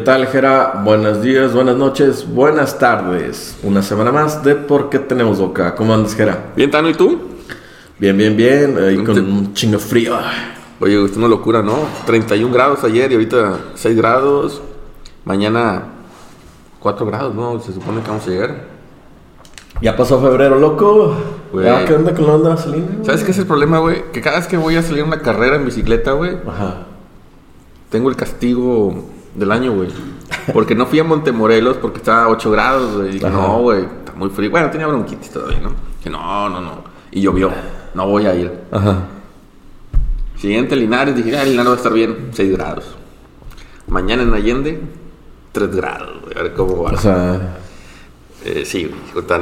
¿Qué tal, Jera? Buenos días, buenas noches, buenas tardes. Una semana más de ¿Por qué tenemos boca? ¿Cómo andas, Jera? Bien, Tano, ¿y tú? Bien, bien, bien. Ahí con un chingo frío. Oye, es una locura, ¿no? 31 grados ayer y ahorita 6 grados. Mañana 4 grados, ¿no? Se supone que vamos a llegar. Ya pasó febrero, loco. ¿Ya qué onda con la onda vaselina? güey? ¿Sabes qué es el problema, güey? Que cada vez que voy a salir una carrera en bicicleta, güey, Ajá. tengo el castigo del año, güey. Porque no fui a Montemorelos porque estaba a 8 grados, güey. Dije, Ajá. no, güey, está muy frío. Bueno, tenía bronquitis todavía, ¿no? Dije, no, no, no. Y llovió. No voy a ir. Ajá. Siguiente Linares, dije, ah, Linares va a estar bien, 6 grados. Mañana en Allende, 3 grados, güey, a ver cómo va. O sea, Eh, sí,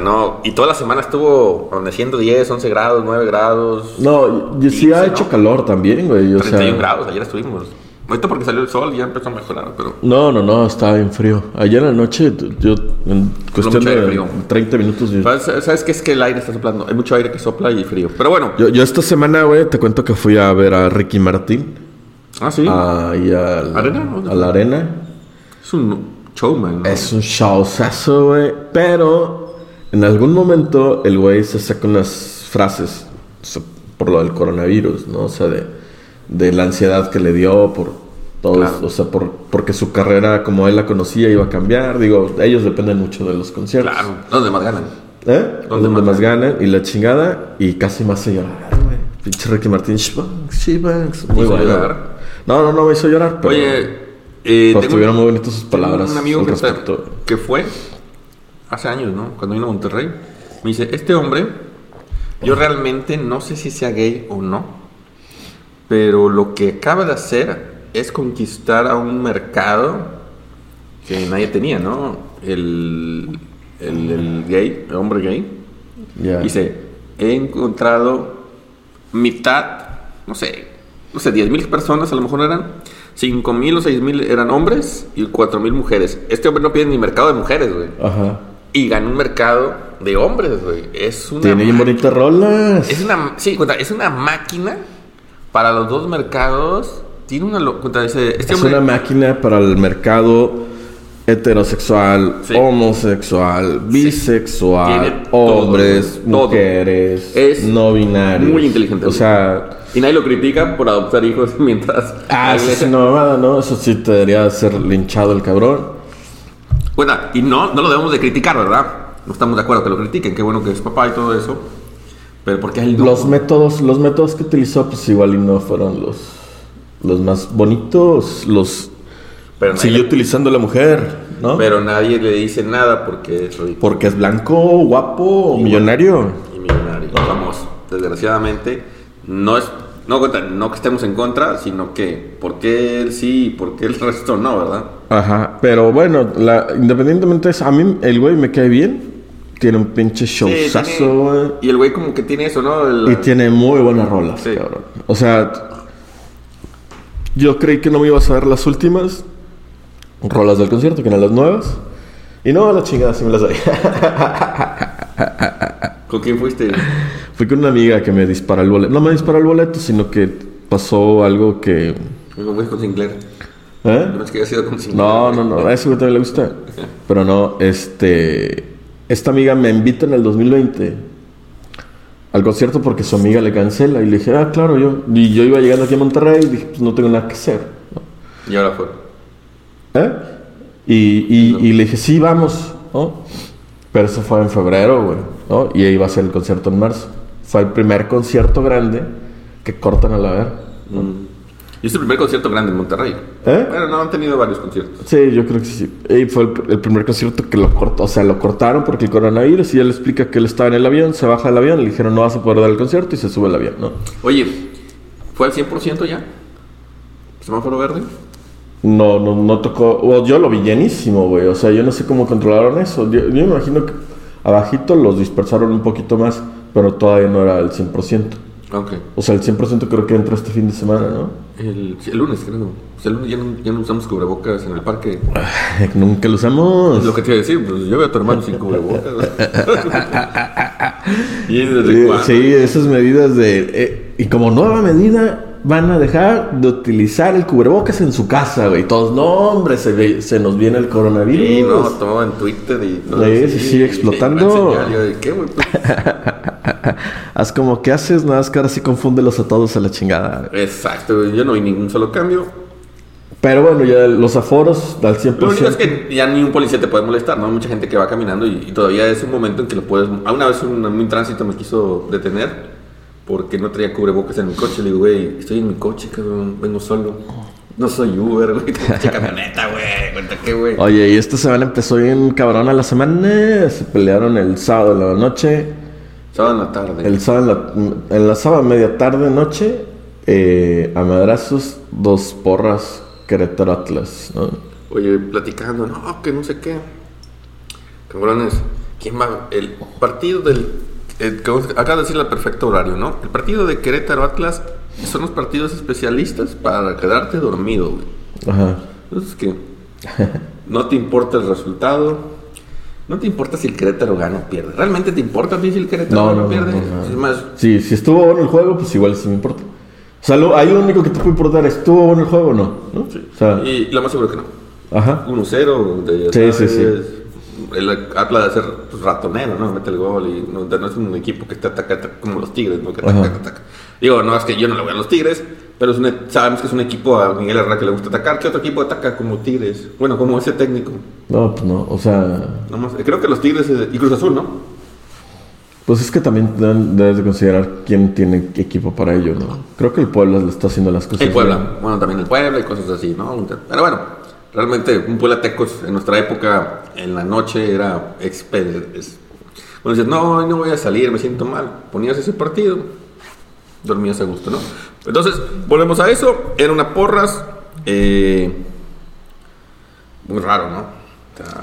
no. Y toda la semana estuvo amaneciendo 10, 11 grados, 9 grados. no, y sí ha hecho ¿no? calor también, güey. O 31 sea, grados, ayer estuvimos. Ahorita porque salió el sol ya empezó a mejorar, pero... No, no, no, estaba bien frío. Ayer en la noche, yo, en cuestión de frío. 30 minutos, yo, ¿Sabes, ¿Sabes qué es que el aire está soplando? Hay mucho aire que sopla y frío. Pero bueno. yo, yo esta semana, güey, te cuento que fui a ver a Ricky Martín. Ah, sí. Ahí ¿Arena? ¿Dónde a la arena. Es un showman, ¿no? Es un showzazo, güey. Pero en algún momento el güey se saca unas frases o sea, por lo del coronavirus, ¿no? O sea, de, de la ansiedad que le dio por todos, Claro. o sea, por, porque su carrera como él la conocía iba a cambiar. Digo, ellos dependen mucho de los conciertos. Claro. ¿Dónde más ganan? ¿Eh? ¿Dónde Donde más más ganan y la chingada y casi me hace llorar, güey. Pinche Ricky Martín, Shibanks, Shibanks. Muy bueno. llorar? No, no, no me hizo llorar, pero... Oye, eh, tengo- estuvieron muy bonitas sus palabras un amigo que, respecto. que fue hace años, ¿no? Cuando vino a Monterrey. Me dice, este hombre, yo realmente no sé si sea gay o no, pero lo que acaba de hacer es conquistar a un mercado que nadie tenía, ¿no? El, el, el gay, el hombre gay. Ya. Dice, he encontrado mitad, no sé, no sé, 10 mil personas a lo mejor eran, 5 mil o 6 mil eran hombres y 4 mil mujeres. Este hombre no pide ni mercado de mujeres, güey. Ajá. Y ganó un mercado de hombres, güey. Es una... Tiene bonitas rolas. Es una... Sí, es una máquina para los dos mercados. Tiene una... lo- Cuenta, dice, este Es hombre... una máquina para el mercado heterosexual, Sí. homosexual, bisexual, hombres, todo. mujeres, Es no binarios. muy inteligente, O sea, Y nadie lo critica por adoptar hijos mientras... ah, eso es una ¿no? Eso sí te debería ser linchado el cabrón. Bueno, y no, no lo debemos de criticar, ¿verdad? No estamos de acuerdo que lo critiquen, qué bueno que es papá y todo eso. Pero porque no. Los métodos, los métodos que utilizó, pues igual y no fueron los, los más bonitos. Los pero, siguió utilizando la mujer, ¿no? pero nadie le dice nada porque es ridículo Porque es blanco, guapo, millonario. y millonario. Famoso. Desgraciadamente, no es. No, no que estemos en contra, sino que por qué él sí y por qué el resto no, ¿verdad? Ajá, pero bueno, la, independientemente de eso, a mí el güey me cae bien. Tiene un pinche Sí, showzazo, tiene- güey. y el güey como que tiene eso, ¿no? El- Y tiene muy buenas rolas, Sí. cabrón. O sea, yo creí que no me ibas a ver las últimas rolas del concierto, que eran las nuevas. Y no, a la chingada, sí me las doy. ¿Con quién fuiste? Fui con una amiga que me disparó el boleto. No me disparó el boleto, sino que pasó algo que... ¿Con fuiste con Sinclair? ¿Eh? Que sido con Sinclair. No, no, no, a ese güey también le gusta. Pero no, este. Esta amiga me invita en el 2020 al concierto porque su amiga le cancela. Y le dije, ah, claro, yo. Y yo iba llegando aquí a Monterrey y dije, pues no tengo nada que hacer. ¿no? Y ahora fue. ¿Eh? Y, y, y le dije, sí, vamos, ¿no? Pero eso fue en febrero, güey, ¿no? Y ahí iba a ser el concierto en marzo. Fue el primer concierto grande que cortan a la ver. Mm. Y es el primer concierto grande en Monterrey. ¿Eh? Bueno, no, han tenido varios conciertos. Sí, yo creo que sí. Y fue el, el primer concierto que lo cortó. O sea, lo cortaron porque el coronavirus. Y él explica que él estaba en el avión, se baja del avión, le dijeron no vas a poder dar el concierto y se sube al avión, ¿no? Oye, ¿fue al 100% ya? ¿Semáforo verde? No, no, no tocó. yo lo vi llenísimo, güey. O sea, yo no sé cómo controlaron eso. Yo, yo me imagino que abajito los dispersaron un poquito más, pero todavía no era el 100%. Ok. O sea, el 100% creo que entra este fin de semana, ¿no? El, sí, el lunes, creo. O sea, el lunes ya no, ya no usamos cubrebocas en el parque. Nunca lo usamos. Lo que te iba a decir, pues yo veo a tu hermano sin cubrebocas. ¿Y desde Sí, cuándo? sí, esas medidas de... eh, y como nueva medida, van a dejar de utilizar el cubrebocas en su casa, güey. Todos, no, hombre, se, ve- se nos viene el coronavirus. Sí, no, todo en Twitter y... no, Sí, sí, sí, explotando. y enseñó, yo, ¿Qué, güey? Pues, Haz como que haces, nada más que ahora sí confúndelos a todos a la chingada. Exacto. Yo no vi ningún solo cambio. Pero bueno, ya los aforos al 100%. Lo único es que ya ni un policía te puede molestar, ¿no? Hay mucha gente que va caminando y, y todavía es un momento en que lo puedes... A una vez un, un tránsito me quiso detener porque no traía cubrebocas en mi coche. Le digo, güey, estoy en mi coche, cabrón, vengo solo. No soy Uber, güey, tengo camioneta, güey. Cuenta qué, güey. Oye, y esta semana empezó bien cabrón a la semana. Se pelearon el sábado en la noche. Sábado en la tarde. El sábado en la, en la sábado media tarde noche. eh, a madrazos, dos porras Querétaro Atlas. ¿no? Oye, platicando, no, que no sé qué. Cabrones, ¿quién va? El partido del. el- acaba de decir el perfecto horario, ¿no? El partido de Querétaro Atlas son los partidos especialistas para quedarte dormido, güey. Ajá. Entonces, que no te importa el resultado. No te importa si el Querétaro gana o pierde. ¿Realmente te importa a ti si el Querétaro No, gana o no, pierde? no. Es más, Sí, si estuvo bueno el juego, pues igual sí me importa. O sea, lo, ahí lo único que te puede importar es, ¿estuvo bueno el juego o no? ¿no? O sea, y lo más seguro que no. ajá. 1-0, de- ya Sí, sí, sabes, El Atlas de ser pues, ratonero, ¿no? Mete el gol y no, es un equipo que te ataca, ataca como los Tigres, ¿no? Que ataca, ataca. Digo, no es que yo no le voy a los Tigres, pero es un, e- sabemos que es un equipo a Miguel Herrera que le gusta atacar. ¿Qué otro equipo ataca como Tigres? Bueno, como ese técnico. No, pues no. O sea, Nomás- creo que los Tigres eh, y Cruz Azul, ¿no? pues es que también debes de considerar quién tiene equipo para ello, ¿no? Creo que el Puebla le está haciendo las cosas El Puebla. bien. Bueno, también el Puebla y cosas así, ¿no? Pero bueno, realmente un Puebla Tecos en nuestra época, en la noche, era exper- es- Bueno, dices, no, hoy no voy a salir, me siento mal. Ponías ese partido, dormías a gusto, ¿no? Entonces, volvemos a eso. Era una porras. eh, muy raro, ¿no? O sea,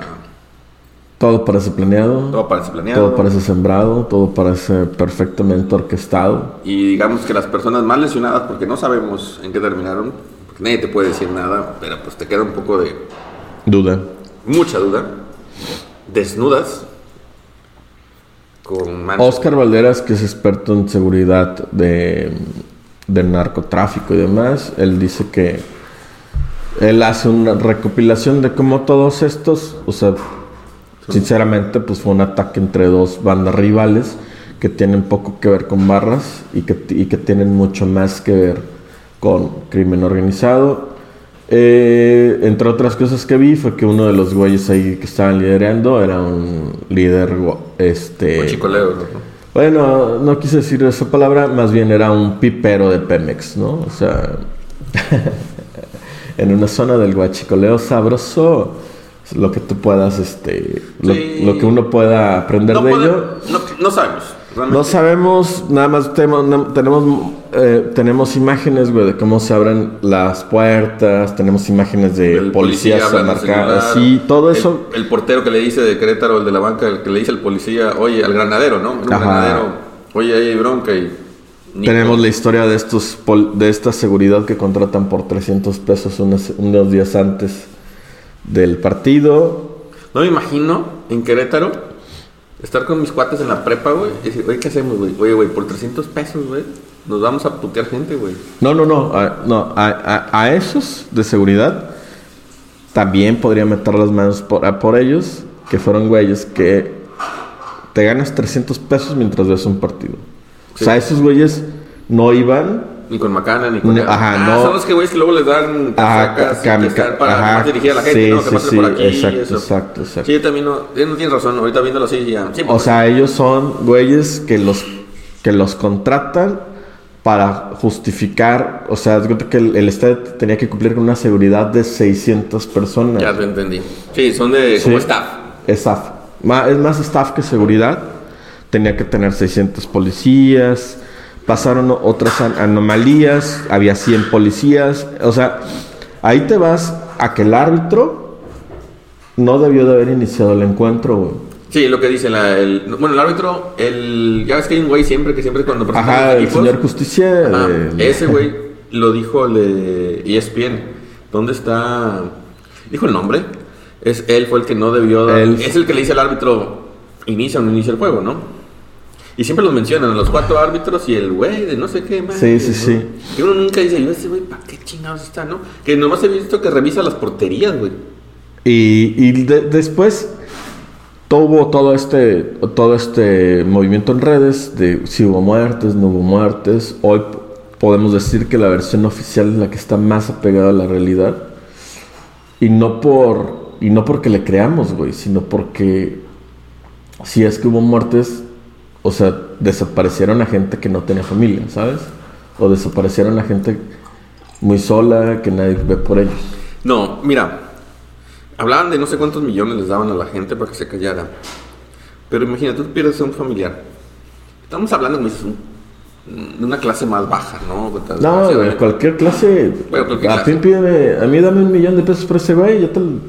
Todo parece planeado. todo parece planeado. Todo parece sembrado, todo parece perfectamente orquestado. Y digamos que las personas más lesionadas, porque no sabemos en qué terminaron, porque nadie te puede decir nada, pero pues te queda un poco de Duda. mucha duda. Desnudas. Con manchas. Oscar Valderas, que es experto en seguridad de, del narcotráfico y demás, él dice que él hace una recopilación de cómo todos estos, o sea, sinceramente, pues fue un ataque entre dos bandas rivales que tienen poco que ver con barras y que, y que tienen mucho más que ver con crimen organizado. Eh, entre otras cosas que vi fue que uno de los güeyes ahí que estaban liderando era un líder, este... Bueno, no quise decir esa palabra, más bien era un pipero de Pemex, ¿no? O sea, en una zona del guachicoleo sabroso, lo que tú puedas, este, lo, Sí. lo que uno pueda aprender No, de puede- ello. no, no sabemos. Realmente. No sabemos, nada más no- tenemos, eh, tenemos imágenes, güey, de cómo se abren las puertas, tenemos imágenes de El policías marcadas, sí, todo el- eso. El, portero que le dice de Querétaro, el de la banca, el que le dice al policía, oye, al granadero, ¿no? Ajá. granadero, oye, ahí hay bronca y. Tenemos la historia de estos pol- de esta seguridad que contratan por 300 pesos unos, unos días antes del partido. No me imagino en Querétaro estar con mis cuates en la prepa, güey, y decir, oye, ¿qué hacemos, güey? Oye, güey, por 300 pesos, güey, nos vamos a putear gente, güey. No, no, no, a, no, a, a- a esos de seguridad también podría meter las manos por, por ellos, que fueron güeyes que te ganas 300 pesos mientras ves un partido. O sea, esos güeyes no iban Ni con Macana, ni con... Ne- ajá, ah, no. son los que, güeyes, que luego les dan Ajá, casacas están para ajá, dirigir a la gente, sí, ¿no? Que sí, pasen sí, por aquí exacto, y eso. exacto, exacto. Sí, yo también no... No tienes razón, ahorita viéndolo así ya... Sí, O pues, sea, ellos son güeyes que los, que los contratan para justificar, o sea, cuenta que el, el estadio tenía que cumplir con una seguridad de 600 personas. Ya te entendí. Sí, son de... como staff. Staff. Es más staff que seguridad. Tenía que tener 600 policías. Pasaron otras an- anomalías. Había 100 policías. O sea, ahí te vas a que el árbitro no debió de haber iniciado el encuentro, güey. Sí, lo que dice la, el... Bueno, el árbitro, el... Ya ves que hay un güey siempre que siempre cuando Ajá, el equipos- señor Justicia. Ajá, ese güey lo dijo el de ESPN. ¿Dónde está? Dijo el nombre. Es él fue el que no debió Él. Es el que le dice al árbitro inicia o no inicia el juego, ¿no? Y siempre los mencionan, los cuatro árbitros y el güey de no sé qué más. Sí, sí, sí. Y uno nunca dice, yo ese güey, ¿para qué chingados está, no? Que nomás he visto que revisa las porterías, güey. Y, y de- después tuvo todo este, todo este movimiento en redes de si hubo muertes, no hubo muertes. Hoy podemos decir que la versión oficial es la que está más apegada a la realidad. Y no por y no porque le creamos, güey, sino porque si es que hubo muertes, o sea, desaparecieron a gente que no tenía familia, ¿sabes? O desaparecieron a gente muy sola que nadie ve por ellos. No, mira, hablaban de no sé cuántos millones les daban a la gente para que se callara. Pero imagínate, tú pierdes a un familiar. Estamos hablando de una clase más baja, ¿no? No, güey, cualquier clase. Bueno, cualquier a clase. ti pídeme, a mí dame un millón de pesos por ese güey, yo te, lo-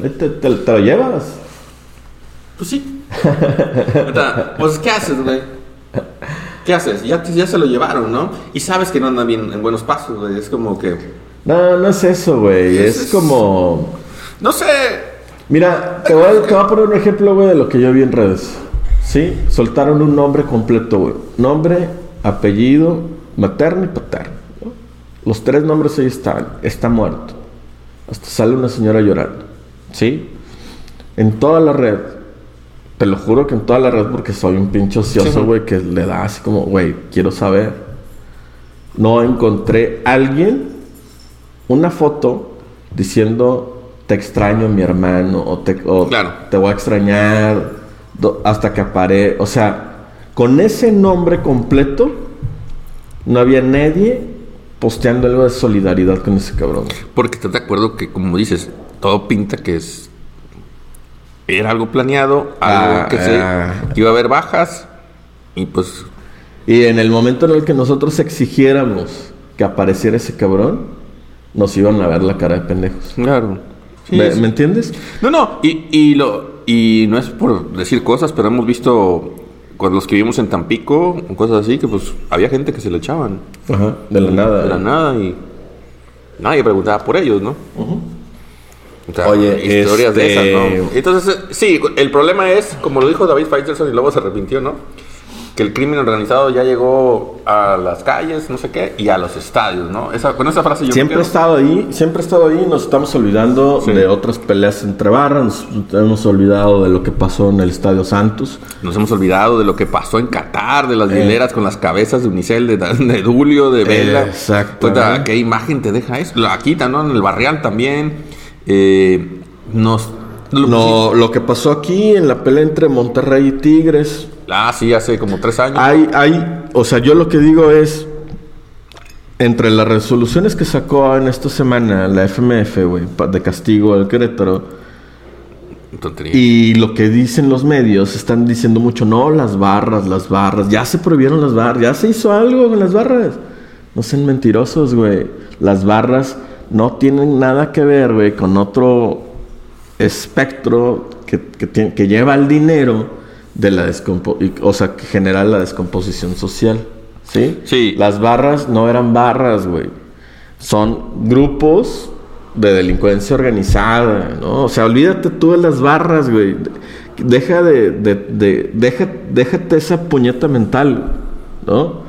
ahí te, te- te lo llevas. Pues sí. Pues, ¿qué haces, güey? ¿Qué haces? Ya, se lo llevaron, ¿no? Y sabes que no anda bien en buenos pasos, güey. Es como que. No, no es eso, güey. Es- Es, como. No sé. Mira, te voy, a, te voy a poner un ejemplo, güey, de lo que yo vi en redes. ¿Sí? Soltaron un nombre completo, güey. Nombre, apellido, materno y paterno. ¿no? Los tres nombres ahí están. Está muerto. Hasta sale una señora llorando. ¿Sí? En toda la red. Te lo juro que en toda la red, porque soy un pinche ocioso, güey, que le da así como, güey, quiero saber. No encontré alguien, una foto, diciendo, te extraño, mi hermano, o te, o Claro. te voy a extrañar, hasta que apare. O sea, con ese nombre completo, no había nadie posteando algo de solidaridad con ese cabrón. Porque estás de acuerdo que, como dices, todo pinta que es. Era algo planeado, algo Ah, que se. ah. que iba a haber bajas. Y pues. Y en el momento en el que nosotros exigiéramos que apareciera ese cabrón, nos iban a ver la cara de pendejos. Claro. ¿Me, me entiendes? No, no, y, y, lo, y no es por decir cosas, pero hemos visto cuando los que vivimos en Tampico, cosas así, que pues había gente que se le echaban Ajá, de la nada. de la nada y nadie preguntaba por ellos, ¿no? O sea, Oye, historias de este- esas, ¿no? Entonces, eh, sí, el problema es, como lo dijo David Faitelson y luego se arrepintió, ¿no? Que el crimen organizado ya llegó a las calles, no sé qué, y a los estadios, ¿no? Esa, con esa frase yo Siempre he estado ahí, siempre he estado ahí, nos estamos olvidando Sí. de otras peleas entre barras, nos hemos olvidado de lo que pasó en el Estadio Santos. Nos hemos olvidado de lo que pasó en Qatar, de las Eh. hileras con las cabezas de Unicel, de, de Dulio, de Vela. Exacto. ¿Qué imagen te deja eso? Quita, ¿no? En el Barrial también. Eh, nos... lo- No, lo que pasó aquí en la pelea entre Monterrey y Tigres, Ah, sí, hace como tres años. hay, hay, o sea, yo lo que digo es, entre las resoluciones que sacó en esta semana la FMF, güey, de castigo al Querétaro, Tontería. Y lo que dicen los medios, están diciendo mucho, no, las barras, las barras, ya se prohibieron las barras, ya se hizo algo con las barras. No sean mentirosos, güey. Las barras no tienen nada que ver, güey, con otro espectro que, que, tiene- que lleva el dinero de la descomposición, o sea, que genera la descomposición social. ¿Sí? Sí. Las barras no eran barras, güey. Son grupos de delincuencia organizada, ¿no? O sea, olvídate tú de las barras, güey. Deja de, de, de- deja, déjate esa puñeta mental, ¿no?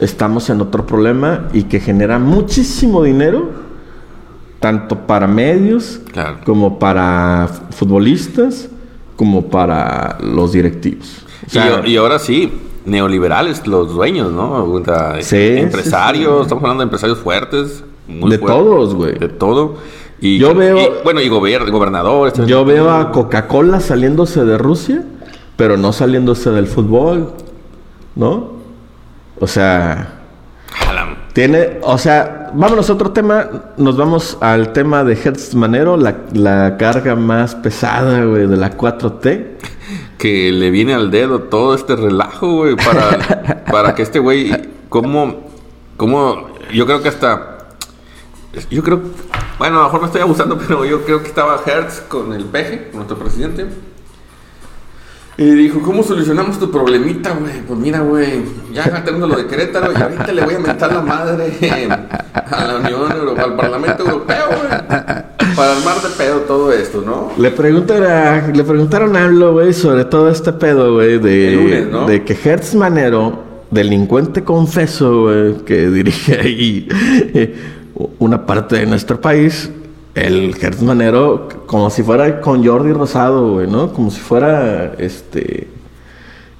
Estamos en otro problema y que genera muchísimo dinero, tanto para medios, Claro. como para futbolistas, como para los directivos. O Y sea, y, ahora sí, neoliberales, los dueños, ¿no? O sea, Sí, empresarios, sí, sí. estamos hablando de empresarios fuertes. muy de fuertes, todos, güey. De todo. Y, Yo veo- y, bueno, y gober- gobernadores. Yo veo a Coca-Cola saliéndose de Rusia, pero no saliéndose del fútbol, ¿no? O sea, tiene, o sea, vámonos a otro tema, nos vamos al tema de Hertz Manero, la, la carga más pesada, güey, de la 4T. que le viene al dedo todo este relajo, güey, para, para que este güey, ¿cómo, cómo, yo creo que hasta, yo creo, bueno, a lo mejor me estoy abusando, pero yo creo que estaba Hertz con el peje, con nuestro presidente, y dijo, ¿cómo solucionamos tu problemita, güey? Pues mira, güey, ya tenemos lo de Querétaro y ahorita le voy a mentar la madre a la Unión Europea, al Parlamento Europeo, güey. para armar de pedo todo esto, ¿no? Le preguntaron, le preguntaron a AMLO, güey, sobre todo este pedo, güey, de, lunes, ¿no? de que Hertz Manero, delincuente confeso, güey, que dirige ahí eh, una parte de nuestro país, el Hertz Manero, como si fuera con Jordi Rosado, güey, ¿no? Como si fuera, este...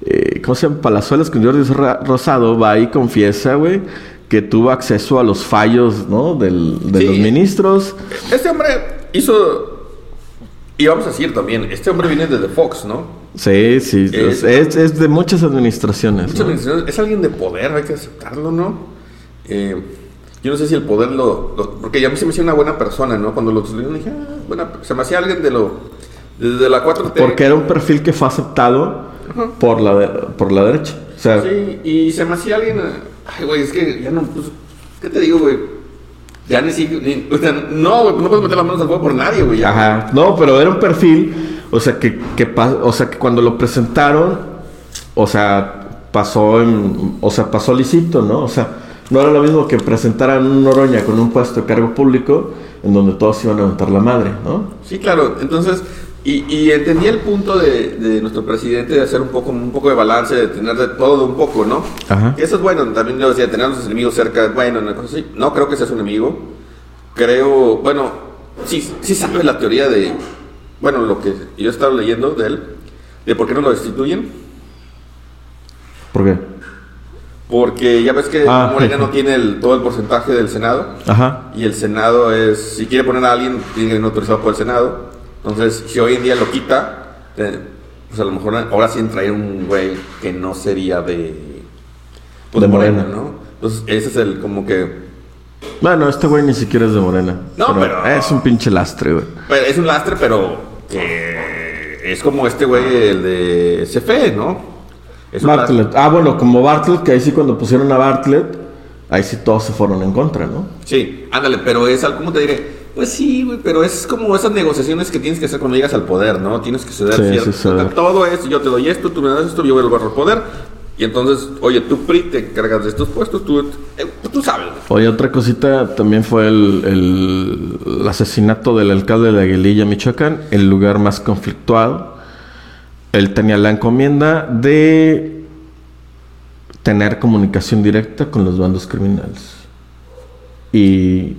eh, ¿Cómo se llama? Palazuelos con Jordi Rosado, va y confiesa, güey, que tuvo acceso a los fallos, ¿no? Del, de Sí. los ministros. Este hombre hizo. Y vamos a decir también, este hombre viene desde Fox, ¿no? Sí, sí, Es- es, de muchas administraciones. Muchas ¿no? organizaciones- es alguien de poder, hay que aceptarlo, ¿no? Eh, yo no sé si el poder lo, lo- Porque ya a mí se me hacía una buena persona, ¿no? Cuando lo dije, ah, buena, se me hacía alguien de lo. Desde la 4T. Porque era un perfil que fue aceptado por la, de- por la derecha. O sea, Sí, y se me hacía alguien. Ay, güey, es que ya no. Pues, ¿Qué te digo, güey? Ya ni siquiera. ni- o sea, no, güey, no puedes meter las manos al fuego por nadie, güey. ajá. No, pero era un perfil, o sea, que, que o sea, que cuando lo presentaron, o sea, pasó en, o sea, pasó lícito, ¿no? O sea, no era lo mismo que presentaran un Noroña con un puesto de cargo público en donde todos iban a levantar la madre, ¿no? Sí, claro. Entonces, y, y entendí el punto de, de nuestro presidente de hacer un poco, un poco de balance, de tener de todo un poco, ¿no? Ajá. Eso es bueno. También yo decía, tener a los enemigos cerca, bueno, una cosa así. No creo que seas un enemigo. Creo, bueno, sí, sí sabes la teoría de, bueno, lo que yo he estado leyendo de él, de por qué no lo destituyen. ¿Por qué? Porque ya ves que Ah. Morena no tiene el- todo el porcentaje del Senado. Ajá. Y el Senado es, si quiere poner a alguien, tiene que ser autorizado por el Senado. Entonces, si hoy en día lo quita, pues a lo mejor ahora sí traer un güey que no sería de, pues, De Morena. ¿no? Entonces, ese es el como que... Bueno, este güey ni siquiera es de Morena. No, pero- Es un pinche lastre, güey. pero es un lastre, pero que es como este güey, el de CFE, ¿no? Bartlett. Ah, bueno, como Bartlett, que ahí sí cuando pusieron a Bartlett, ahí sí todos se fueron en contra, ¿no? Sí, ándale, pero es algo, ¿cómo te diré? Pues sí, güey, pero es como esas negociaciones que tienes que hacer cuando llegas al poder, ¿no? Tienes que ceder Sí, cierto. sí, ceder. Todo es, yo te doy esto, tú me das esto, yo vuelvo al poder. Y entonces, oye, tú PRI te encargas de estos puestos, tú, eh, tú sabes. Oye, otra cosita también fue el, el- el asesinato del alcalde de Aguililla, Michoacán, el lugar más conflictuado. Él tenía la encomienda de tener comunicación directa con los bandos criminales. Y,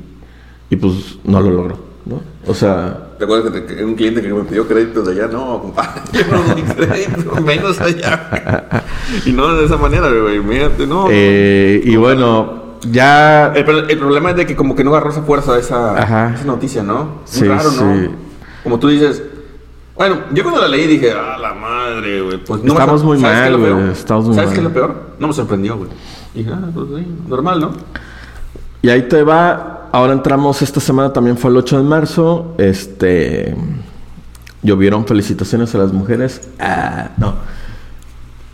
y pues no lo logró, ¿no? O sea, ¿Te acuerdas que, te- un cliente que me pidió créditos de allá? No, compadre, yo no doy crédito, menos allá. y no de esa manera, güey, mírate, no. eh, y bueno, ya... El, pro- el problema es de que como que no agarró esa fuerza esa, esa noticia, ¿no? Muy Sí, raro, ¿no? sí. Como tú dices. Bueno, yo cuando la leí dije, ah, la madre, güey. Pues no me Estamos muy ¿sabes qué es lo mal, güey, estamos muy ¿Sabes qué es lo peor? No me sorprendió, güey. Dije, ah, pues sí, normal, ¿no? Y ahí te va. Ahora entramos, esta semana también fue el 8 de marzo. Este. Llovieron felicitaciones a las mujeres. Ah, no.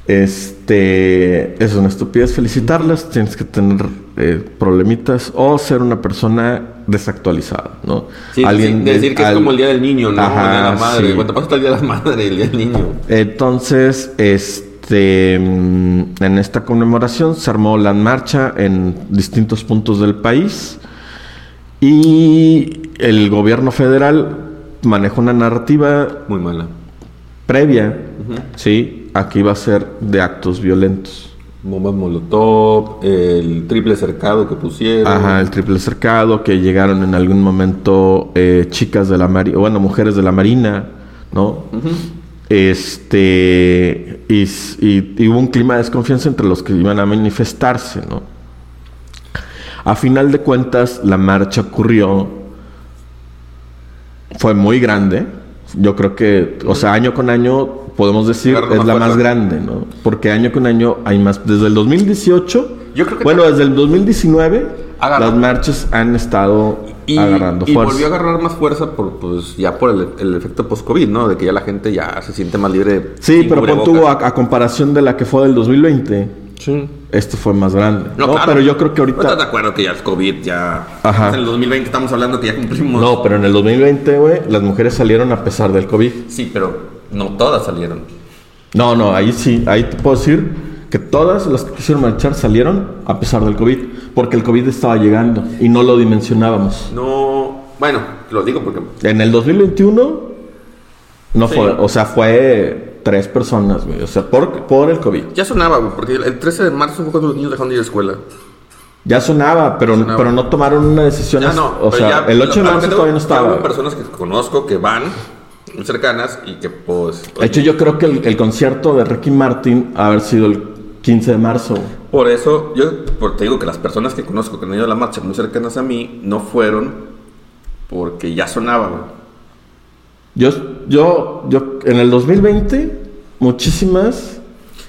Este. Es una estupidez felicitarlas. Tienes que tener eh, problemitas o ser una persona desactualizada, ¿no? Sí, Alguien decir que es como el día del niño, ¿no? Ajá, el día de la madre. sí. Cuando pasa el día de la madre, el día del niño. Entonces, este, mm, en esta conmemoración se armó la marcha en distintos puntos del país y el gobierno federal manejó una narrativa Muy mala. previa, sí, a que iba a ser de actos violentos. Bombas molotov, el triple cercado que pusieron. Ajá, el triple cercado, que llegaron en algún momento eh, chicas de la marina, bueno, mujeres de la marina, ¿no? Este, y, s- y- y hubo un clima de desconfianza entre los que iban a manifestarse, ¿no? A final de cuentas, la marcha ocurrió, fue muy grande. Yo creo que, o sea, año con año, podemos decir, es la más grande, ¿no? Porque año con año hay más. Desde el 2018, Yo creo que bueno, desde el 2019, Agarró. las marchas han estado Y, agarrando y fuerza. volvió a agarrar más fuerza por, pues, ya por el, el efecto post-COVID, ¿no? De que ya la gente ya se siente más libre. Sí, pero pon a, a comparación de la que fue del 2020, Sí. este fue más grande. No, claro. pero yo creo que ¿Estás de ahorita. acuerdo que ya el COVID ya... Ajá. En el 2020 estamos hablando que ya cumplimos... No, pero en el 2020, güey, las mujeres salieron a pesar del COVID. Sí, pero no todas salieron. No, no, ahí sí, ahí te puedo decir que todas las que quisieron marchar salieron a pesar del COVID, porque el COVID estaba llegando y no lo dimensionábamos. No... Bueno, lo digo porque... En el 2021 no Sí. fue, o sea, fue tres personas, güey. O sea, por, por el COVID. Ya sonaba, güey, porque el 13 de marzo fue cuando los niños dejaron de ir a la escuela. Ya sonaba, pero, sonaba. pero no tomaron una decisión. Ya no, o sea, ya- el 8 de marzo todavía no estaba. personas que conozco que van muy cercanas y que pues... De hecho, yo creo que el, el concierto de Ricky Martin ha haber sido el 15 de marzo. Por eso, yo por- te digo que las personas que conozco que han ido a la marcha muy cercanas a mí no fueron porque ya sonaba, güey. Yo, yo, yo, en el 2020, muchísimas.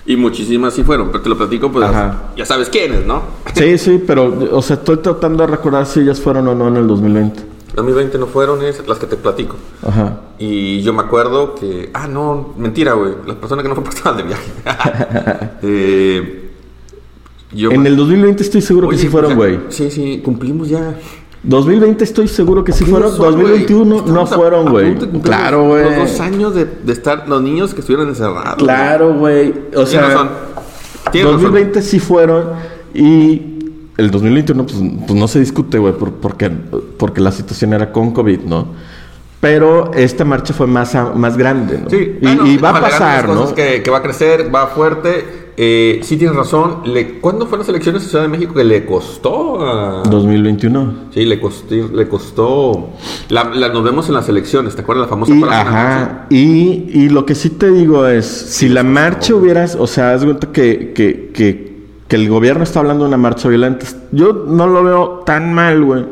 Y muchísimas sí fueron, pero te lo platico, pues Ajá. ya sabes quiénes, ¿no? Sí, sí, pero, o sea, estoy tratando de recordar si ellas fueron o no en el 2020. 2020 no fueron es las que te platico. Ajá. Y yo me acuerdo que. Ah, no, mentira, güey. Las personas que no fueron estaban de viaje. eh, yo En el 2020 estoy seguro que sí fueron, ya- güey. Sí, sí, cumplimos ya. 2020 estoy seguro que sí fueron. Son, güey. 2021 no Estamos a- fueron, güey. Claro, güey. Los dos años de, de estar los niños que estuvieron encerrados. Claro, güey. O Tienes sea, razón. Tienes 2020 sí fueron y el 2021 pues, pues no se discute, güey, por- porque, porque la situación era con COVID, ¿no? Pero esta marcha fue más, a- más grande, ¿no? Sí, y, va a pasar, ¿no? Que, que va a crecer, va fuerte. Eh, sí, tienes razón. Le, ¿Cuándo fueron las elecciones en Ciudad de México que le costó a, 2021. Sí, le costó. Le costó la, la- nos vemos en las elecciones, ¿te acuerdas la famosa Y, ajá, y, y lo que sí te digo es, si la marcha hubieras, o sea, haz cuenta que, que, que, que el gobierno está hablando de una marcha violenta, yo no lo veo tan mal, güey,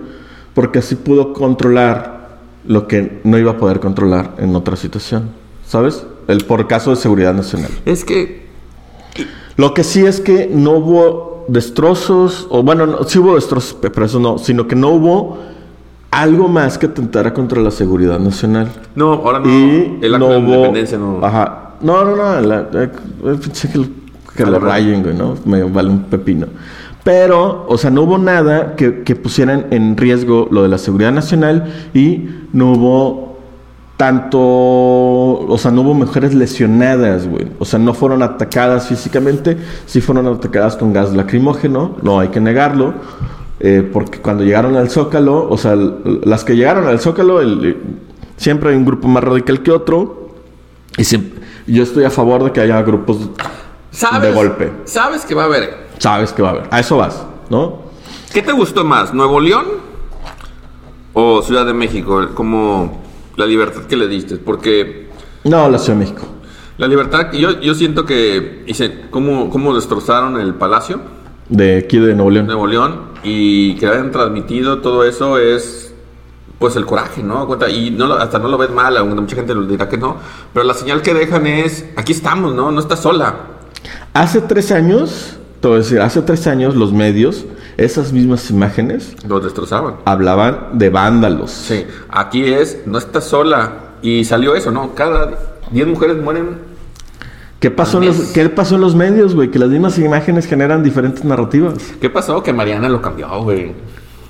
porque así pudo controlar lo que no iba a poder controlar en otra situación, ¿sabes? El por caso de seguridad nacional. Es que Lo que sí es que no hubo destrozos, o bueno, no, sí hubo destrozos, pe- pero eso no, sino que no hubo algo más que atentara contra la seguridad nacional. no, ahora no. Y el acto no de hubo. independencia no. Ajá. No, no, no. La, la- eh, pinche que, lo rayen, güey, ¿no? Me vale un pepino. Pero, o sea, no hubo nada que, que pusieran en riesgo lo de la seguridad nacional y no hubo tanto. O sea, no hubo mujeres lesionadas, güey. O sea, no fueron atacadas físicamente, sí fueron atacadas con gas lacrimógeno, no hay que negarlo. eh, porque cuando llegaron al Zócalo, o sea, las que llegaron al Zócalo, el- siempre hay un grupo más radical que otro. Y yo estoy a favor de que haya grupos, ¿Sabes? de golpe. Sabes que va a haber. sabes que va a haber. A eso vas, ¿no? ¿Qué te gustó más? ¿Nuevo León o Ciudad de México? Como la libertad que le diste. Porque No, la Ciudad de México. la libertad, yo, yo siento que hice cómo, cómo destrozaron el palacio. De aquí de Nuevo León. Nuevo León y que hayan transmitido todo eso es pues el coraje, ¿no? Y no hasta no lo ves mal, aunque mucha gente lo dirá que no, pero la señal que dejan es, aquí estamos, ¿no? No estás sola. Hace tres años, te voy a decir, hace tres años los medios, esas mismas imágenes, Los destrozaban. hablaban de vándalos. Sí, aquí es, no estás sola. Y salió eso, ¿no? Cada 10 mujeres mueren. ¿Qué pasó, en los. ¿Qué pasó en los medios, güey? Que las mismas imágenes generan diferentes narrativas. ¿Qué pasó? Que Mariana lo cambió, güey.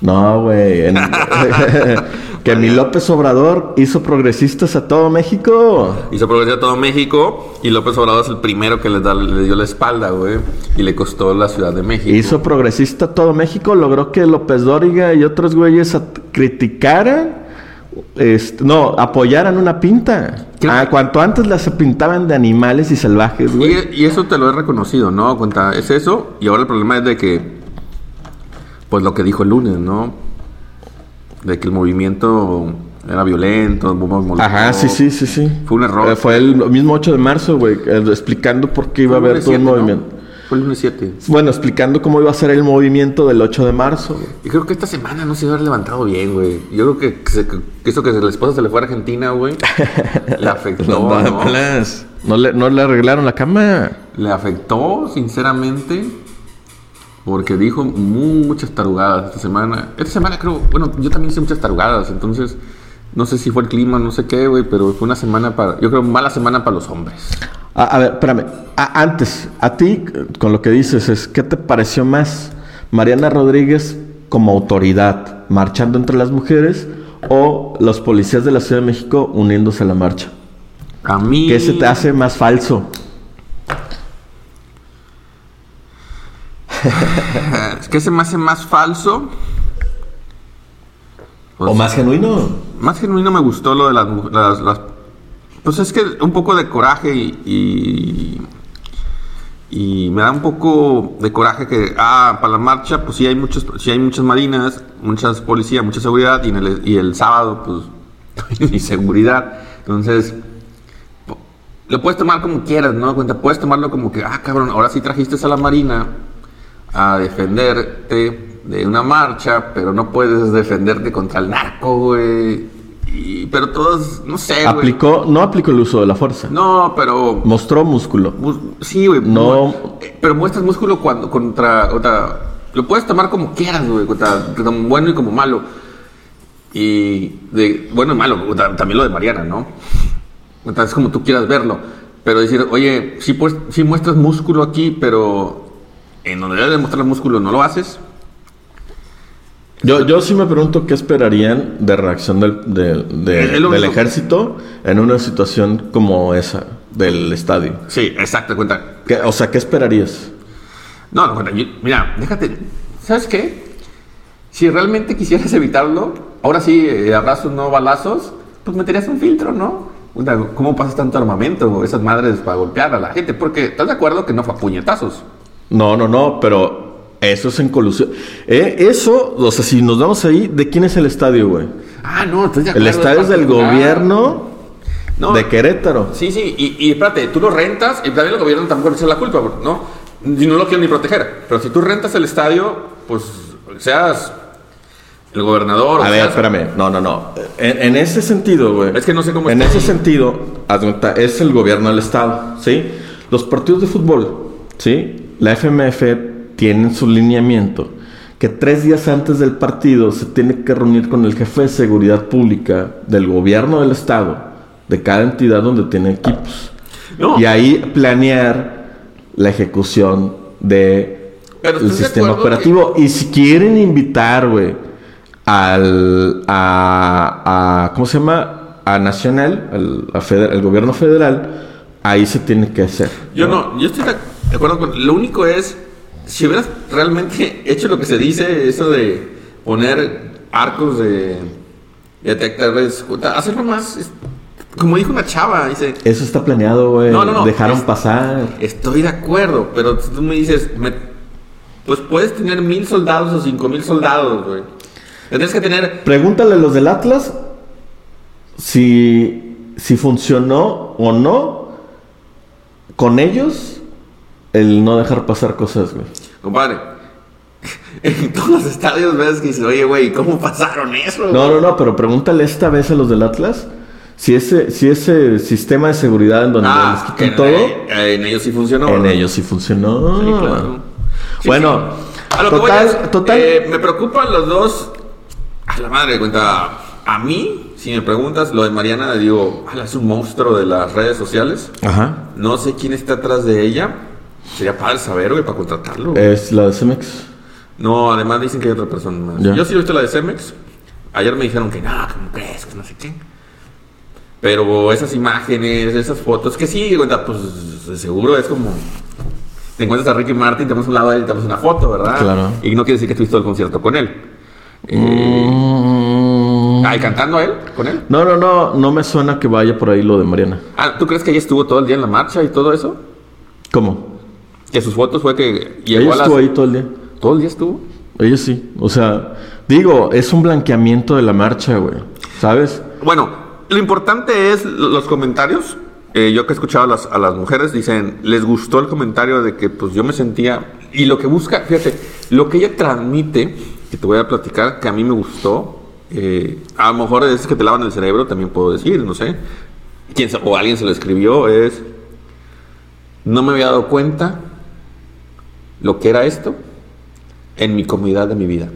No, güey. en- que mi López Obrador hizo progresistas a todo México. Hizo progresar todo México y López Obrador es el primero que le, da, le dio la espalda, güey. Y le costó la Ciudad de México. Hizo progresista a todo México. Logró que López Dóriga y otros güeyes criticaran. este, no, apoyaran una pinta. Ah, cuanto antes las pintaban de animales y salvajes, güey. Y, y eso te lo he reconocido, ¿no? Cuenta, es eso. Y ahora el problema es de que, pues lo que dijo el lunes, ¿no? De que el movimiento era violento, bombas. Ajá, sí, sí, sí, sí. Fue un error. Eh, fue el mismo 8 de marzo, güey, eh, explicando por qué iba a el haber todo un 7, ¿no? movimiento. Fue el lunes 7. Bueno, explicando cómo iba a ser el movimiento del 8 de marzo, güey. Y creo que esta semana no se iba a haber levantado bien, güey. Yo creo que, se- que eso que la esposa se le fue a Argentina, güey, le afectó, No, ¿no? No le, no le arreglaron la cama. Le afectó, sinceramente, porque dijo muchas tarugadas esta semana. Esta semana creo, bueno, yo también hice muchas tarugadas, entonces no sé si fue el clima, no sé qué, güey, pero fue una semana para, yo creo, mala semana para los hombres. A, a ver, espérame. A- antes, a ti, con lo que dices, es ¿qué te pareció más? Mariana Rodríguez como autoridad marchando entre las mujeres o los policías de la Ciudad de México uniéndose a la marcha? A mí... ¿Qué se te hace más falso? ¿Qué se me hace más falso? ¿O más genuino? Más genuino me gustó lo de las, las, las- Pues es que un poco de coraje y, y. y me da un poco de coraje que. Ah, para la marcha, pues sí hay, muchos, sí hay muchas marinas, muchas policías, mucha seguridad. Y, en el, y el sábado, pues. ni seguridad. Entonces. Lo puedes tomar como quieras, ¿no? Cuenta, puedes tomarlo como que, ah, cabrón, ahora sí trajiste a la marina a defenderte de una marcha, pero no puedes defenderte contra el narco, güey. Y- Pero todos, no sé. Aplicó, no aplicó el uso de la fuerza. No, pero. Mostró músculo. mus- Sí, güey. No. eh, Pero muestras músculo cuando contra. contra- lo puedes tomar como quieras, güey. Contra, como bueno y como malo. Y. De, bueno y malo. También lo de Mariana, ¿no? Entonces, como tú quieras verlo. Pero decir, oye, sí, pues, sí muestras músculo aquí, pero. En donde debes de mostrar músculo no lo haces. Yo, yo sí me pregunto qué esperarían de reacción del, del mismo. ejército en una situación como esa del estadio. Sí, exacto, cuenta. ¿Qué- o sea, ¿qué esperarías? No, no, cuenta. yo- Mira, déjate. ¿Sabes qué? Si realmente quisieras evitarlo, ahora sí, eh, abrazos, no balazos, pues meterías un filtro, ¿no? ¿Cómo pasas tanto armamento esas madres para golpear a la gente? Porque estás de acuerdo que no fue a puñetazos. No, no, no, pero eso es en colusión. Eh, eso, o sea, si nos vamos ahí, ¿de quién es el estadio, güey? Ah, no, estoy de El acuerdo. estadio es del gobierno No. de Querétaro. Sí, sí, y, y espérate, tú lo rentas y también el gobierno tampoco le echa la culpa, ¿no? Y no lo quieren ni proteger. Pero si tú rentas el estadio, pues seas el gobernador. o A ver, seas- espérame. No, no, no. En, en ese sentido, güey. Es que no sé cómo En está ese ahí. sentido, es el gobierno del Estado, ¿sí? Los partidos de fútbol, ¿sí? La FMF tienen su lineamiento que tres días antes del partido se tiene que reunir con el jefe de seguridad pública del gobierno del Estado, de cada entidad donde tiene equipos. No. Y ahí planear la ejecución de Pero el ¿estás de sistema operativo. Y si quieren invitar, güey, al a, a- ¿cómo se llama? A Nacional, al a feder- al gobierno federal, ahí se tiene que hacer. Yo no, yo estoy de acuerdo con. Lo único es, si hubieras realmente hecho lo que se dice, eso de poner arcos de detectores, hacerlo más. es- como dijo una chava, dice. Eso está planeado, güey. No, no, no, Dejaron es- pasar. Estoy de acuerdo, pero tú me dices, me- pues puedes tener mil soldados o cinco mil soldados, güey. Tendrías que tener. Pregúntale a los del Atlas si, si funcionó o no con ellos el no dejar pasar cosas, güey. Compadre, en todos los estadios ves que dices, oye, güey, ¿cómo pasaron eso? No, no, no, pero pregúntale esta vez a los del Atlas si ese, si ese sistema de seguridad en donde les Ah, quitan en, todo, eh, en ellos sí funcionó. en ¿no? ellos sí funcionó. Sí, claro. Sí, bueno, A lo que voy total, total. eh, me preocupan los dos. A la madre de cuenta. A mí, si me preguntas lo de Mariana, digo, "Ala, es un monstruo de las redes sociales. Ajá. No sé quién está atrás de ella. Sería padre saber, güey, para contratarlo. güey. Es la de Cemex. No, además dicen que hay otra persona más. Ya. Yo sí he visto la de Cemex. Ayer me dijeron que no, ¿cómo crees? Que no sé qué. Pero esas imágenes, esas fotos, que sí, cuenta, pues de seguro es como. Te encuentras a Ricky Martin, te pones a un lado de él y te pones una foto, ¿verdad? Claro. Y no quiere decir que estuviste el concierto con él. Eh, Mm. Ay, cantando a él, con él. No, no, no, no me suena que vaya por ahí lo de Mariana. Ah, ¿tú crees que ella estuvo todo el día en la marcha y todo eso? ¿Cómo? Que sus fotos fue que llegó Ella a las... estuvo ahí todo el día. ¿Todo el día estuvo? Ella sí. O sea, digo, es un blanqueamiento de la marcha, güey. ¿Sabes? Bueno, lo importante es lo- los comentarios. Eh, yo que he escuchado a las, a las mujeres, dicen, les gustó el comentario de que pues yo me sentía... Y lo que busca, fíjate, lo que ella transmite, que te voy a platicar, que a mí me gustó, eh, a lo mejor es que te lavan el cerebro, también puedo decir, no sé. Quién sa- o alguien se lo escribió, es... No me había dado cuenta lo que era esto en mi comunidad de mi vida.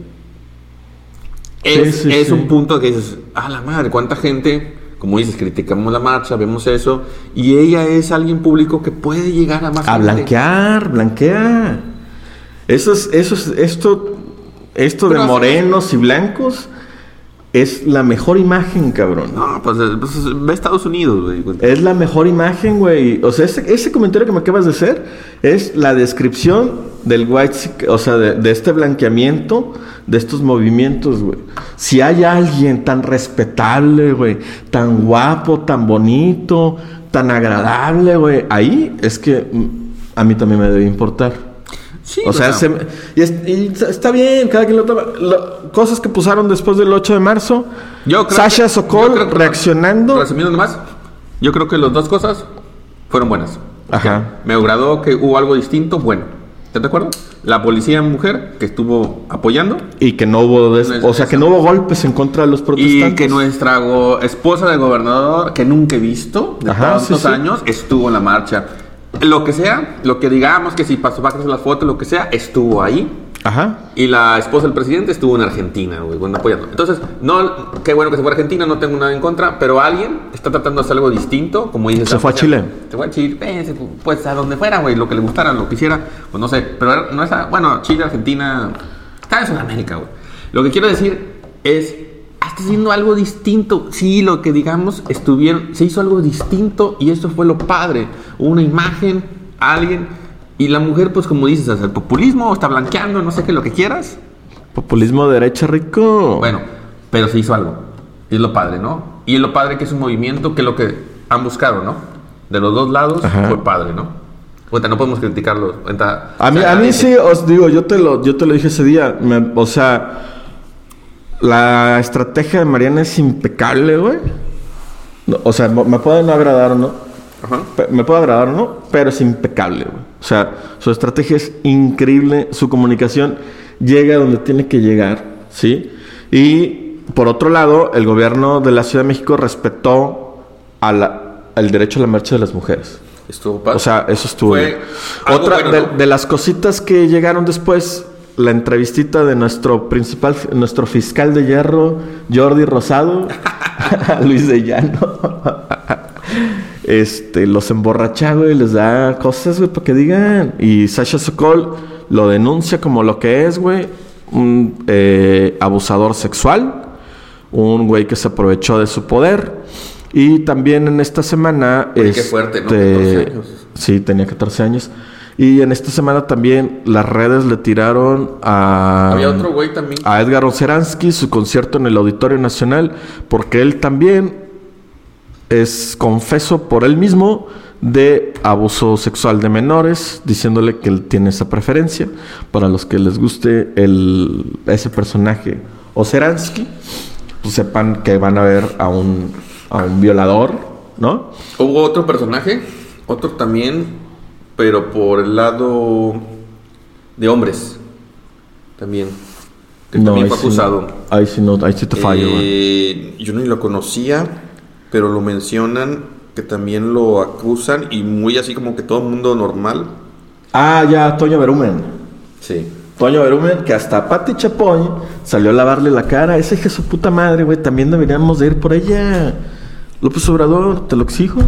Es, Sí, sí, es sí. un punto que dices, a la madre, cuánta gente, como dices, criticamos la marcha, vemos eso, y ella es alguien público que puede llegar a más A gente. blanquear, blanquea. Eso es, eso es, esto, esto de Pero así- morenos y blancos es la mejor imagen, cabrón. No, pues, eh, pues, ve a Estados Unidos, güey. Es la mejor imagen, güey. O sea, ese, ese comentario que me acabas de hacer es la descripción del white, o sea, de, de este blanqueamiento de estos movimientos, güey. Si hay alguien tan respetable, güey, tan guapo, tan bonito, tan agradable, güey, ahí es que mm, a mí también me debe importar. Sí, O sea, se y, es- y está bien, cada quien lo toma. Lo- cosas que pusieron después del 8 de marzo. Yo creo Sasha que- Sokol yo creo que- reaccionando. Resumiendo nomás, yo creo que las dos cosas fueron buenas. Ajá. Me agradó que hubo algo distinto, bueno. ¿Estás de acuerdo? La policía mujer que estuvo apoyando Y que no hubo, des- o sea, que no hubo golpes en contra de los protestantes. y que nuestra esposa del gobernador, que nunca he visto de Ajá, tantos sí, sí. años, estuvo en la marcha. Lo que sea, lo que digamos, que si pasó para las fotos, lo que sea, estuvo ahí. Ajá. Y la esposa del presidente estuvo en Argentina, güey, bueno, apoyando. Entonces, no, qué bueno que se fue a Argentina, no tengo nada en contra, pero alguien está tratando de hacer algo distinto, como dices. Se fue a Chile. Se fue a Chile, eh, fue, pues a donde fuera, güey, lo que le gustara, lo que hiciera, pues no sé, pero no es, a- bueno, Chile, Argentina, está en Sudamérica, güey. Lo que quiero decir es, está haciendo algo distinto. Sí, lo que digamos, estuvieron, se hizo algo distinto y eso fue lo padre. Una imagen, alguien, y la mujer, pues como dices, hace el populismo, está blanqueando, no sé qué, lo que quieras. Populismo de derecha rico. Bueno, pero se hizo algo. Y es lo padre, ¿no? Y es lo padre que es un movimiento que es lo que han buscado, ¿no? De los dos lados Ajá. fue padre, ¿no? Ahorita no podemos criticarlo. ahorita A mí, a mí sí, os digo, yo te lo, yo te lo dije ese día. me- o sea, la estrategia de Mariana es impecable, güey. No, o sea, me puede no agradar o no. Ajá. Me puede agradar o no, pero es impecable, güey. O sea, su estrategia es increíble, su comunicación llega donde tiene que llegar, ¿sí? Y por otro lado, el gobierno de la Ciudad de México respetó a la- al derecho a la marcha de las mujeres. Estuvo padre. O sea, eso estuvo bien. Otra bueno, de, ¿no? de las cositas que llegaron después, la entrevistita de nuestro principal, nuestro fiscal de hierro, Jordi Rosado, a Luis de Llano. este, los emborracha, güey, les da cosas, güey, para que digan. Y Sasha Sokol lo denuncia como lo que es, güey, un eh, abusador sexual, un güey que se aprovechó de su poder. Y también en esta semana... Oye, qué fuerte, ¿no? este, 14 años. Sí, tenía 14 años. Y en esta semana también las redes le tiraron a... Había otro güey también. A Edgar Oceransky, su concierto en el Auditorio Nacional, porque él también es confeso por él mismo de abuso sexual de menores, diciéndole que él tiene esa preferencia. Para los que les guste el, ese personaje Oceransky, pues sepan que van a ver a un, a un violador, ¿no? Hubo otro personaje, otro también, pero por el lado de hombres. También. Que también ahí fue acusado. ahí sí, no, ahí sí te fallo. Eh, yo ni lo conocía, pero lo mencionan que también lo acusan y muy así como que todo el mundo normal. Ah, ya, Toño Berumen. Sí. Toño Berumen, que hasta Pati Chapoy salió a lavarle la cara. Hija de su puta madre, güey. También deberíamos de ir por ella. López Obrador, te lo exijo.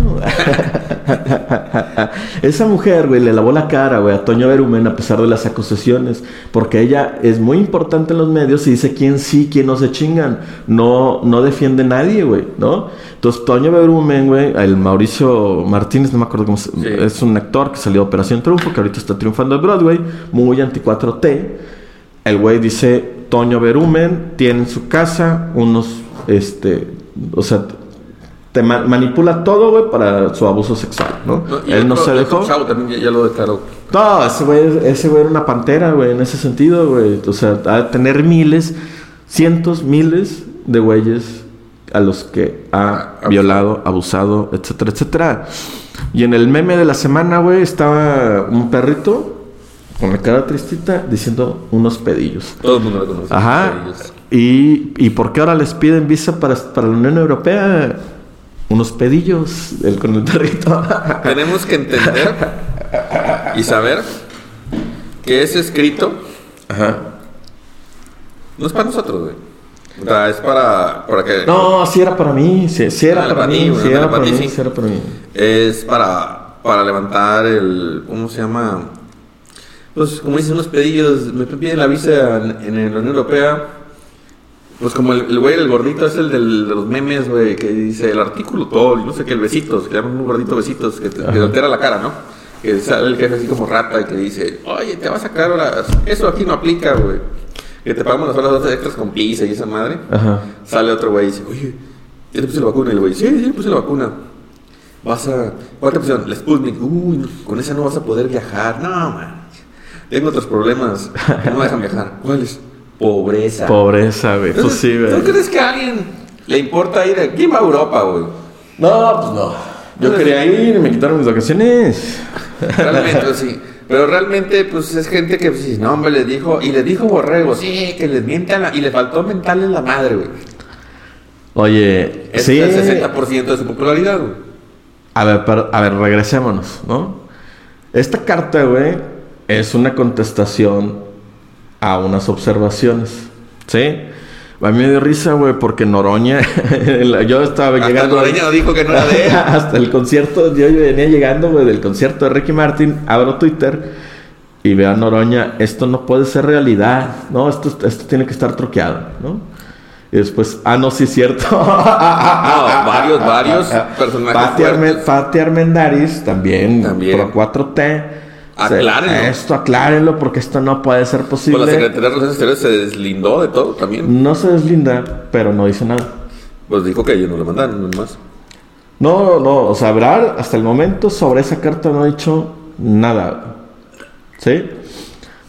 Esa mujer, güey, le lavó la cara, güey, a Toño Berumen a pesar de las acusaciones. Porque ella es muy importante en los medios y dice quién sí, quién no se chingan. No, no defiende nadie, güey, ¿no? Entonces, Toño Berumen, güey, el Mauricio Martínez, no me acuerdo cómo se Es un actor que salió de Operación Triunfo, que ahorita está triunfando en Broadway, muy anti 4T. El güey dice, Toño Berumen tiene en su casa unos, este, o sea, te ma- manipula todo, güey, para su abuso sexual, ¿no? No, Él no otro- se dejó. chavo también ya, ya lo declaró. No, ese güey, ese güey era una pantera, güey, en ese sentido, güey. O sea, a tener miles, cientos, miles de güeyes a los que ha Ah, violado, abusado, etcétera, etcétera. Y en el meme de la semana, güey, estaba un perrito con la cara tristita diciendo unos pedillos. Todo el mundo lo conoce. Ajá. ¿Y, ¿Y por qué ahora les piden visa para, para la Unión Europea? Unos pedillos el, con el perrito. Tenemos que entender y saber que ese escrito Ajá. no es para nosotros, güey. O sea, es para, para que... No, sí era para mí, sí, sí era para mí, güey, sí era para para mí, ti, sí. sí era para mí. Es para, para levantar el... ¿Cómo se llama? Pues, como dicen unos pedillos, me piden la visa en, en la Unión Europea. Pues como el, güey, el gordito es el del- de los memes, güey, que dice el artículo todo, y no sé qué, el besitos, que llaman un gordito besitos, que te, que te altera la cara, ¿no? Que sale el jefe así como rata y que dice, oye, te vas a sacar horas, eso aquí no aplica, güey. Que te pagamos las horas extras con pizza y esa madre. Ajá. Sale otro güey y dice, oye, ¿ya te puse la vacuna? Y el güey, sí, sí, puse la vacuna. Vas a. ¿Cuál te pusieron? La Sputnik. Uy, no, con esa no vas a poder viajar. No, man. Tengo otros problemas que no me dejan viajar. ¿Cuáles? Pobreza. Pobreza, güey. Pues sí, ¿Tú güey. crees que a alguien le importa ir? ¿Quién va a Europa, güey? No, pues no. Yo quería ir y me quitaron mis vacaciones. Realmente, pues, sí. Pero realmente, pues es gente que, pues, no, hombre, le dijo, y le dijo borrego, sí, que les miente a la, y le faltó mentarle la madre, güey. Oye, Es sí. el 60% de su popularidad, güey. A ver, pero- a ver, regresémonos, ¿no? Esta carta, güey, es una contestación a unas observaciones, ¿sí? A mí me dio risa, güey, porque Noroña, yo estaba Hasta llegando... Noroña dijo que no era de él. Hasta el concierto, yo venía llegando, güey, del concierto de Ricky Martin, abro Twitter y veo a Noroña, esto no puede ser realidad, ¿no? Esto, esto tiene que estar troqueado, ¿no? Y después, ah, no, sí es cierto. No, varios, varios personajes Pati, Arme-. Pati Armendaris, también, También. Pro 4T. Aclárenlo. Esto aclárenlo porque esto no puede ser Pues la posible. Secretaría de Relaciones Exteriores se deslindó de todo también. No se deslinda, pero no dice nada. Pues dijo que ellos no le mandaron, no más. No, no, o sea, Abrar hasta el momento sobre esa carta no ha dicho nada. ¿Sí?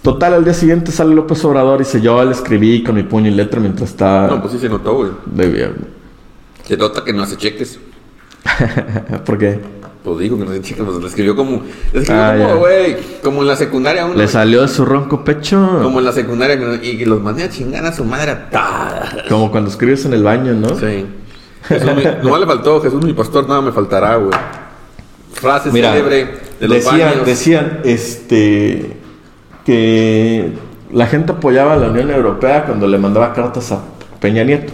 Total, al día siguiente sale López Obrador y dice, yo le escribí con mi puño y letra mientras estaba No, pues sí se notó, güey. de viernes. Se nota que no hace cheques. ¿Por qué? Pues dijo que no hace cheques, pues le escribió como. Le escribió Ah, como, güey. Como en la secundaria uno. Le salió de su ronco pecho. Como en la secundaria y que los mandé a chingar a su madre a. Como cuando escribes en el baño, ¿no? Sí. Jesús, mi- nomás le faltó Jesús mi pastor, nada me faltará, güey. Frase Mira, célebre de los decían, baños. decían este que la gente apoyaba a la Unión Europea cuando le mandaba cartas a Peña Nieto.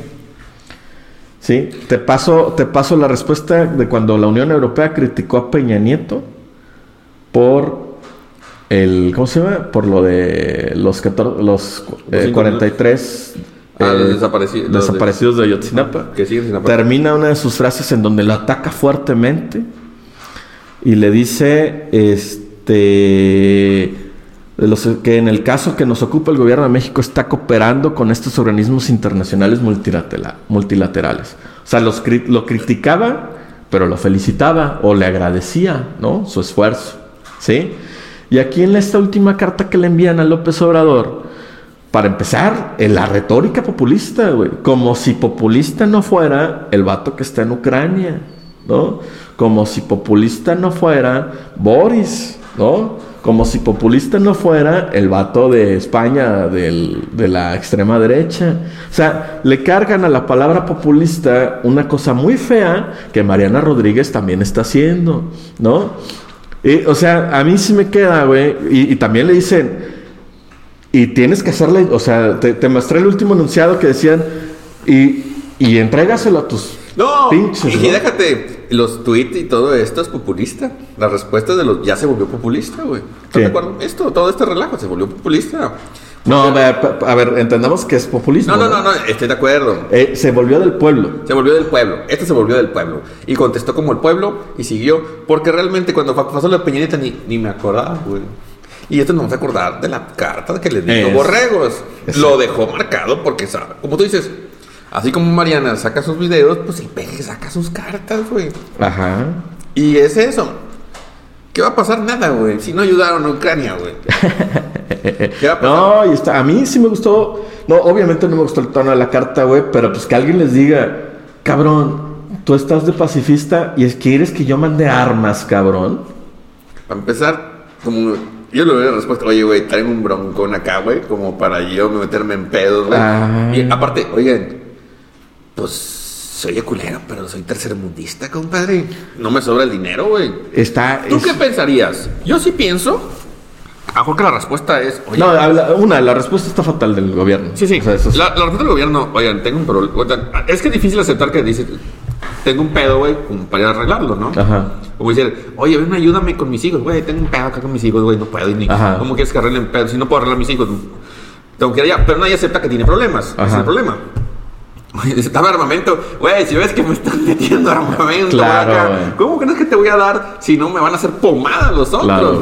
¿Sí? Te paso, te paso la respuesta de cuando la Unión Europea criticó a Peña Nieto por el ¿cómo se llama? Por lo de los 14 los eh, cinco 43 Ah, los eh, los de- desaparecidos de Ayotzinapa. Que siguen sin aparecer. Termina una de sus frases en donde lo ataca fuertemente y le dice este que en el caso que nos ocupa el gobierno de México está cooperando con estos organismos internacionales multilatera- multilaterales. O sea, lo criticaba, pero lo felicitaba o le agradecía, ¿no? Su esfuerzo, ¿sí? Y aquí en esta última carta que le envían a López Obrador, para empezar, en la retórica populista. Como si populista no fuera el vato que está en Ucrania, ¿no? Como si populista no fuera Boris, ¿no? Como si populista no fuera el vato de España, del- de la extrema derecha. O sea, le cargan a la palabra populista una cosa muy fea que Mariana Rodríguez también está haciendo, ¿no? Y, o sea, a mí sí me queda, güey. Y, y también le dicen, y tienes que hacerle, o sea, te, te mostré el último enunciado que decían, y, y entrégaselo a tus No, pinches. y ¿no? déjate, los tweets y todo esto es populista. La respuesta de los ya se volvió populista, güey. ¿Estás ¿Qué? de acuerdo? Esto, todo este relajo se volvió populista. No, a ver, a ver, entendamos que es populismo. No, no, no, no, estoy de acuerdo. Eh, se volvió del pueblo. Se volvió del pueblo. Este se volvió del pueblo. Y contestó como el pueblo y siguió. Porque realmente cuando pasó la peñanita ni, ni me acordaba, güey. Y esto no vamos a acordar de la carta que le dio Borregos. es- Lo dejó marcado porque, sabe, como tú dices, así como Mariana saca sus videos, pues el peje saca sus cartas, güey. Ajá. Y es eso. ¿Qué va a pasar? Nada, güey. Si no ayudaron a Ucrania, güey. ¿Qué va a pasar? No, y está, a mí sí me gustó. No, obviamente no me gustó el tono de la carta, güey, pero pues que alguien les diga, cabrón, tú estás de pacifista y es quieres que yo mande armas, cabrón. Para empezar, como yo le doy la respuesta, oye, güey, traen un broncón acá, güey, como para yo meterme en pedos, güey. Ah. Y aparte, oigan, pues soy culero, pero soy tercermundista, compadre. No me sobra el dinero, güey. Está. ¿Tú es- qué pensarías? Yo sí pienso. A que la respuesta es, oye, No, habla- una, la respuesta está fatal del gobierno. Sí, sí. O sea, es- la, la respuesta del gobierno, oigan, tengo un problema. Es que es difícil aceptar que dice, tengo un pedo, güey, para arreglarlo, ¿no? Ajá. Como decir, oye, ven, ayúdame con mis hijos, güey, tengo un pedo acá con mis hijos, güey, no puedo. Ni, Ajá. ¿Cómo quieres que arreglen pedo? Si no puedo arreglar a mis hijos, tengo que ir allá. Pero nadie acepta que tiene problemas. Ese es Ajá. el problema. Dame armamento. Güey, si ves que me están metiendo armamento, Claro, acá. ¿cómo crees que te voy a dar si no me van a hacer pomada los otros, Claro,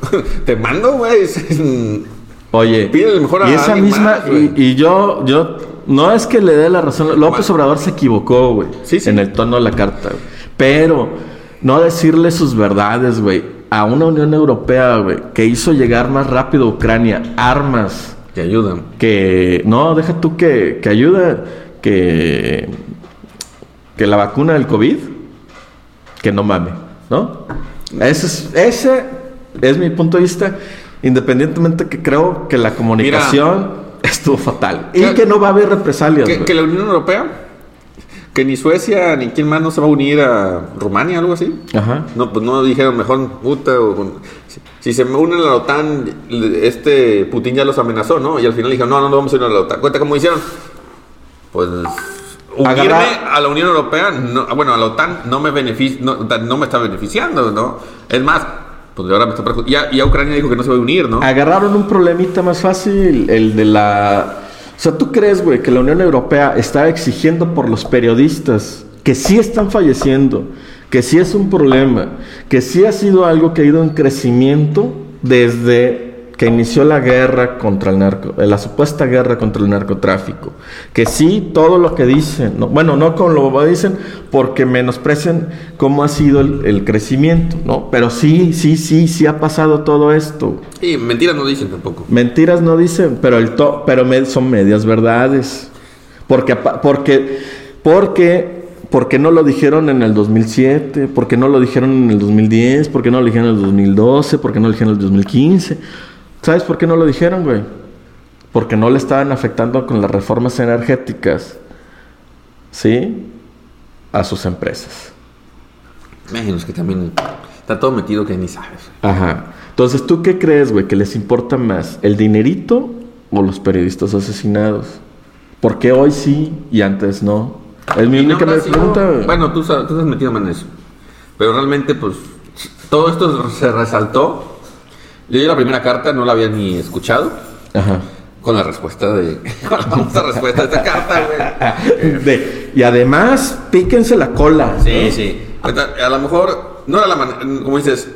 te mando, güey. Oye, Pídele mejor a y esa misma, más, y, y yo, yo, no es que le dé la razón, López. Obrador se equivocó, güey, Sí, sí. en el tono de la carta, güey. pero no decirle sus verdades, güey, a una Unión Europea, güey, que hizo llegar más rápido a Ucrania armas Te ayudan. que, no, deja tú que, que ayuda, que, que la vacuna del COVID, que no mame, ¿no? Ese es, ese es mi punto de vista, independientemente que creo que la comunicación estuvo fatal y Que- no va a haber represalias. Que, la Unión Europea, que ni Suecia ni quién más no se va a unir a Rumania, algo así. Ajá. No, pues no dijeron mejor puta o si, si se me unen a la OTAN, este Putin ya los amenazó, ¿no? Y al final dijeron, no, no, no vamos a unir a la OTAN. Cuenta cómo hicieron. Pues unirme Agarrar- a la Unión Europea, no, bueno, a la OTAN no me beneficia, no, no me está beneficiando, ¿no? Es más, pues ahora me está perjudicando. Ya, ya Ucrania dijo que no se va a unir, ¿no? Agarraron un problemita más fácil, el de la... O sea, ¿tú crees, güey, que la Unión Europea está exigiendo por los periodistas que sí están falleciendo, que sí es un problema, que sí ha sido algo que ha ido en crecimiento desde que inició la guerra contra el narco, eh, la supuesta guerra contra el narcotráfico, que sí todo lo que dicen, no- bueno, no con lo que dicen porque menosprecian cómo ha sido el, el crecimiento, ¿no? Pero sí, sí, sí, sí ha pasado todo esto. Y mentiras no dicen tampoco. Mentiras no dicen, pero el to pero me- son medias verdades. Porque porque porque porque no lo dijeron en el 2007, porque no lo dijeron en el 2010, porque no lo dijeron en el 2012, porque no lo dijeron en el 2015. ¿Sabes por qué no lo dijeron, güey? Porque no le estaban afectando con las reformas energéticas. ¿Sí? A sus empresas. Menos que también está todo metido que ni sabes. Ajá. Entonces, ¿tú qué crees, güey? ¿Que les importa más el dinerito o los periodistas asesinados? ¿Por qué hoy sí y antes no? Es mi no única sido- pregunta. güey. Bueno, tú, tú estás metido en eso. Pero realmente, pues, todo esto se resaltó. Yo la primera carta no la había ni escuchado. Ajá. Con la respuesta de. Con la famosa respuesta de esta carta, güey. De- y además, píquense la cola. Sí, sí. Ahorita, A lo mejor, no era la manera. Como dices,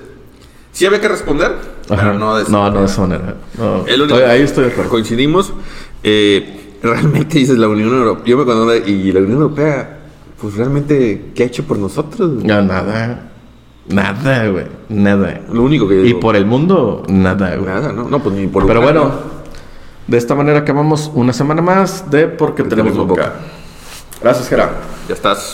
sí había que responder, Ajá. pero no de esa no, no de manera. esa manera. No, El único- estoy- ahí estoy de acuerdo. Coincidimos. Eh, realmente dices la Unión Europea. Yo me cuando y la Unión Europea, pues realmente, ¿qué ha hecho por nosotros? No, nada. Nada, güey. Nada. Lo único que Y digo, por el mundo, nada, güey. nada, ¿no? No, pues ni por Pero bueno, de esta manera acabamos una semana más de Porque tenemos Tenemos boca. boca. Gracias, Gerardo. Ya estás.